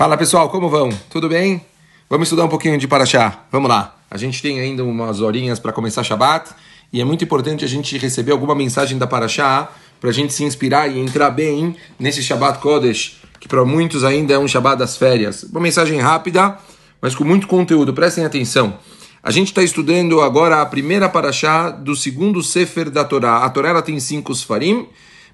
Fala pessoal, como vão? Tudo bem? Vamos estudar um pouquinho de Paraxá. Vamos lá. A gente tem ainda umas horinhas para começar Shabat e é muito importante a gente receber alguma mensagem da Paraxá para a gente se inspirar e entrar bem nesse Shabat Kodesh, que para muitos ainda é um Shabat das férias. Uma mensagem rápida, mas com muito conteúdo. Prestem atenção. A gente está estudando agora a primeira Paraxá do segundo Sefer da Torá. A Torá ela tem cinco Sfarim.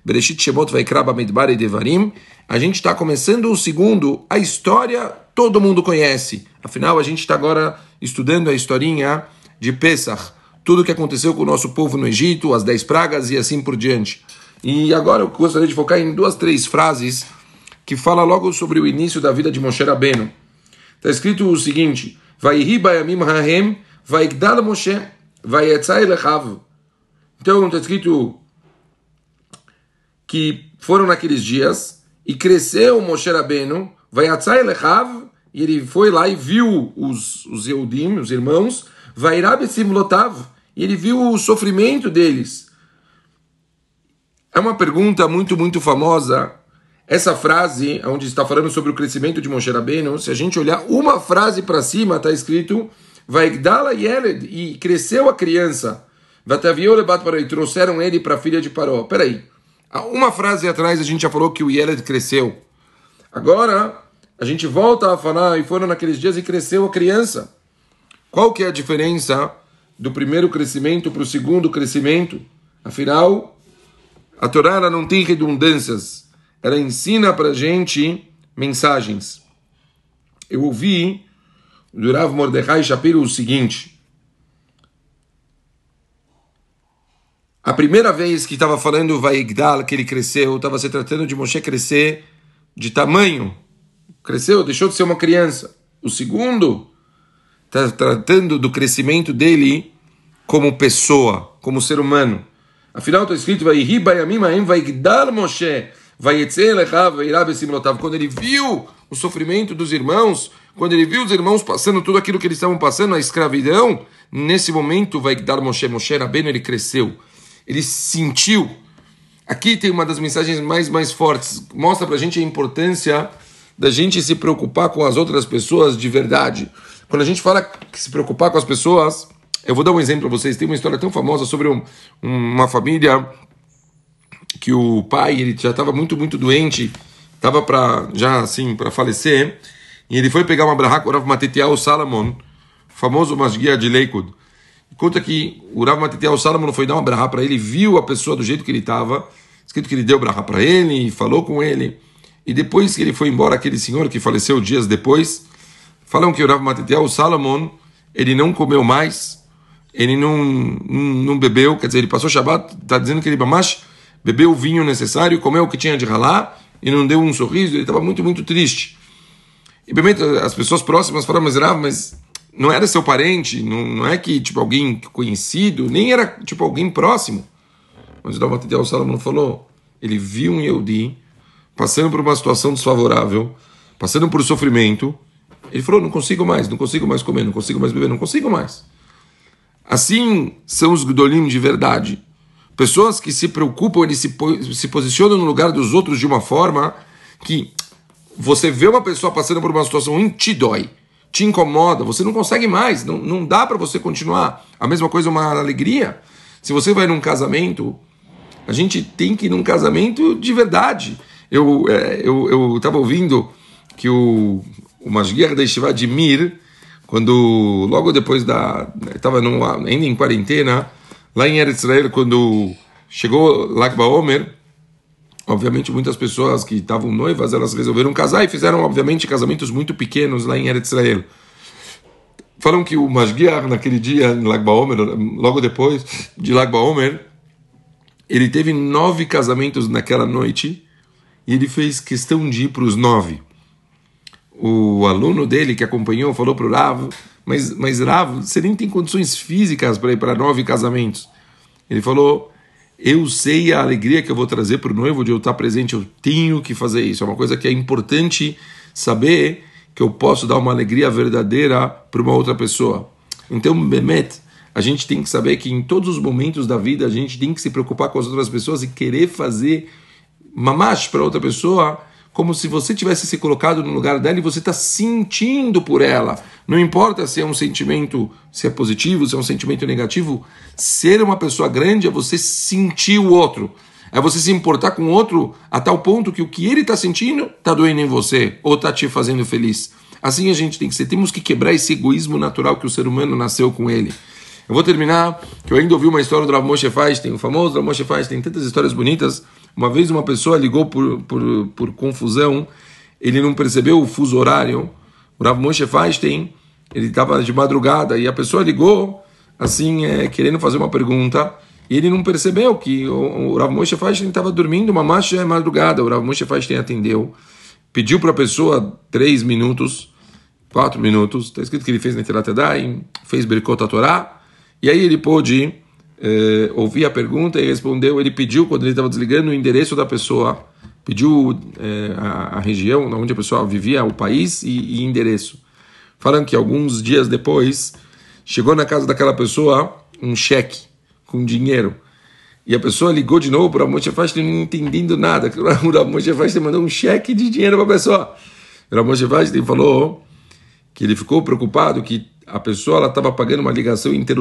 Bereshit Shemot Vaikra Bamidbar e Devarim. A gente está começando o segundo, a história todo mundo conhece. Afinal, a gente está agora estudando a historinha de Pesach, tudo o que aconteceu com o nosso povo no Egito, as dez pragas e assim por diante. E agora eu gostaria de focar em duas, três frases que fala logo sobre o início da vida de Moshe Rabbeinu. Está escrito o seguinte: Vaihi bayamim hahem, vaikdal Moshe, vayetzai lechav. Então está escrito que foram naqueles dias e cresceu Moshe Rabbeinu, vai lechav, e ele foi lá e viu os, os Eudim, os irmãos, vai lotav, e ele viu o sofrimento deles. É uma pergunta muito, muito famosa. Essa frase, onde está falando sobre o crescimento de Moshe Rabbeinu, se a gente olhar uma frase para cima, está escrito Vaikdala Yeled, e cresceu a criança. Vataviou lebat para e trouxeram ele para a filha de Paró. Peraí. Uma frase atrás a gente já falou que o Yeled cresceu. Agora a gente volta a falar e foram naqueles dias e cresceu a criança. Qual que é a diferença do primeiro crescimento para o segundo crescimento? Afinal, a Torá ela não tem redundâncias. Ela ensina para a gente mensagens. Eu ouvi do Rav Mordechai Shapiro o seguinte. A primeira vez que estava falando Vaigdal, que ele cresceu, estava se tratando de Moshe crescer de tamanho. Cresceu, deixou de ser uma criança. O segundo está tratando do crescimento dele como pessoa, como ser humano. Afinal está escrito Vaigdal Moshe quando ele viu o sofrimento dos irmãos, quando ele viu os irmãos passando tudo aquilo que eles estavam passando, a escravidão, nesse momento vai dar Moshe, Moshe Rabbeinu, ele cresceu ele sentiu. Aqui tem uma das mensagens mais, mais fortes. Mostra pra gente a importância da gente se preocupar com as outras pessoas de verdade. Quando a gente fala que se preocupar com as pessoas, eu vou dar um exemplo para vocês. Tem uma história tão famosa sobre um, uma família que o pai ele já estava muito muito doente, estava para já assim para falecer, e ele foi pegar uma brahá com o Rav Matetiel Salomon, famoso masguia de Lakewood. Conta que o Rav Matitiel Salomon foi dar uma brahá para ele, viu a pessoa do jeito que ele estava, escrito que ele deu brahá para ele, falou com ele. E depois que ele foi embora, aquele senhor que faleceu dias depois, falam que o Rav Matitiel Salomon, ele não comeu mais, ele não, não, não bebeu, quer dizer, ele passou Shabbat, está dizendo que ele mamash, bebeu o vinho necessário, comeu o que tinha de ralar, e não deu um sorriso, ele estava muito, muito triste. E, obviamente, as pessoas próximas falaram, mas Rav, mas não era seu parente, não, não é que tipo alguém conhecido, nem era tipo alguém próximo. Mas o Dalmatitiel Salomão falou, ele viu um Yehudi passando por uma situação desfavorável, passando por sofrimento, ele falou, não consigo mais, não consigo mais comer, não consigo mais beber, não consigo mais. Assim são os Gdolim de verdade. Pessoas que se preocupam, eles se, se posicionam no lugar dos outros de uma forma que você vê uma pessoa passando por uma situação ruim, te dói te incomoda, você não consegue mais, não, não dá para você continuar. A mesma coisa, uma alegria. Se você vai num casamento, a gente tem que ir num casamento de verdade. Eu é, eu, estava ouvindo que o, o Masguer da de Mir, quando logo depois da. estava ainda em quarentena, lá em Eretz Israel, quando chegou Lag Baomer, Obviamente, muitas pessoas que estavam noivas, elas resolveram casar e fizeram, obviamente, casamentos muito pequenos lá em Eretz Israel. Falam que o Masguiar, naquele dia, em Lag Baomer, logo depois de Lag Baomer, ele teve nove casamentos naquela noite e ele fez questão de ir para os nove. O aluno dele que acompanhou falou para o Rav, mas, mas Rav, você nem tem condições físicas para ir para nove casamentos. Ele falou, eu sei a alegria que eu vou trazer para o noivo de eu estar presente, eu tenho que fazer isso. É uma coisa que é importante saber que eu posso dar uma alegria verdadeira para uma outra pessoa. Então, Bemet, a gente tem que saber que em todos os momentos da vida a gente tem que se preocupar com as outras pessoas e querer fazer mamash para outra pessoa como se você tivesse se colocado no lugar dela e você está sentindo por ela. Não importa se é um sentimento, se é positivo, se é um sentimento negativo. Ser uma pessoa grande é você sentir o outro. É você se importar com o outro a tal ponto que o que ele está sentindo está doendo em você ou está te fazendo feliz. Assim a gente tem que ser. Temos que quebrar esse egoísmo natural que o ser humano nasceu com ele. Eu vou terminar, que eu ainda ouvi uma história do Rav Moshe Feinstein, o famoso Rav Moshe Feinstein, tantas histórias bonitas. Uma vez uma pessoa ligou por, por, por confusão, ele não percebeu o fuso horário. O Rav Moshe Feinstein, ele estava de madrugada e a pessoa ligou, assim, é, querendo fazer uma pergunta, e ele não percebeu que o, o Rav Moshe Feinstein estava dormindo, uma marcha é madrugada. O Rav Moshe Feinstein atendeu, pediu para a pessoa três minutos, quatro minutos, está escrito que ele fez Netilat Yadayim, fez Berkot Torá, e aí ele pôde eh, ouvir a pergunta e respondeu. Ele pediu, quando ele estava desligando, o endereço da pessoa, pediu eh, a, a, região onde a pessoa vivia, o país e, e, endereço. Falando que alguns dias depois chegou na casa daquela pessoa um cheque com dinheiro. E a pessoa ligou de novo para o Moshe não entendendo nada. O Moshe Feinstein mandou um cheque de dinheiro para a pessoa. O Moshe Feinstein falou que ele ficou preocupado que a pessoa estava pagando uma ligação inteira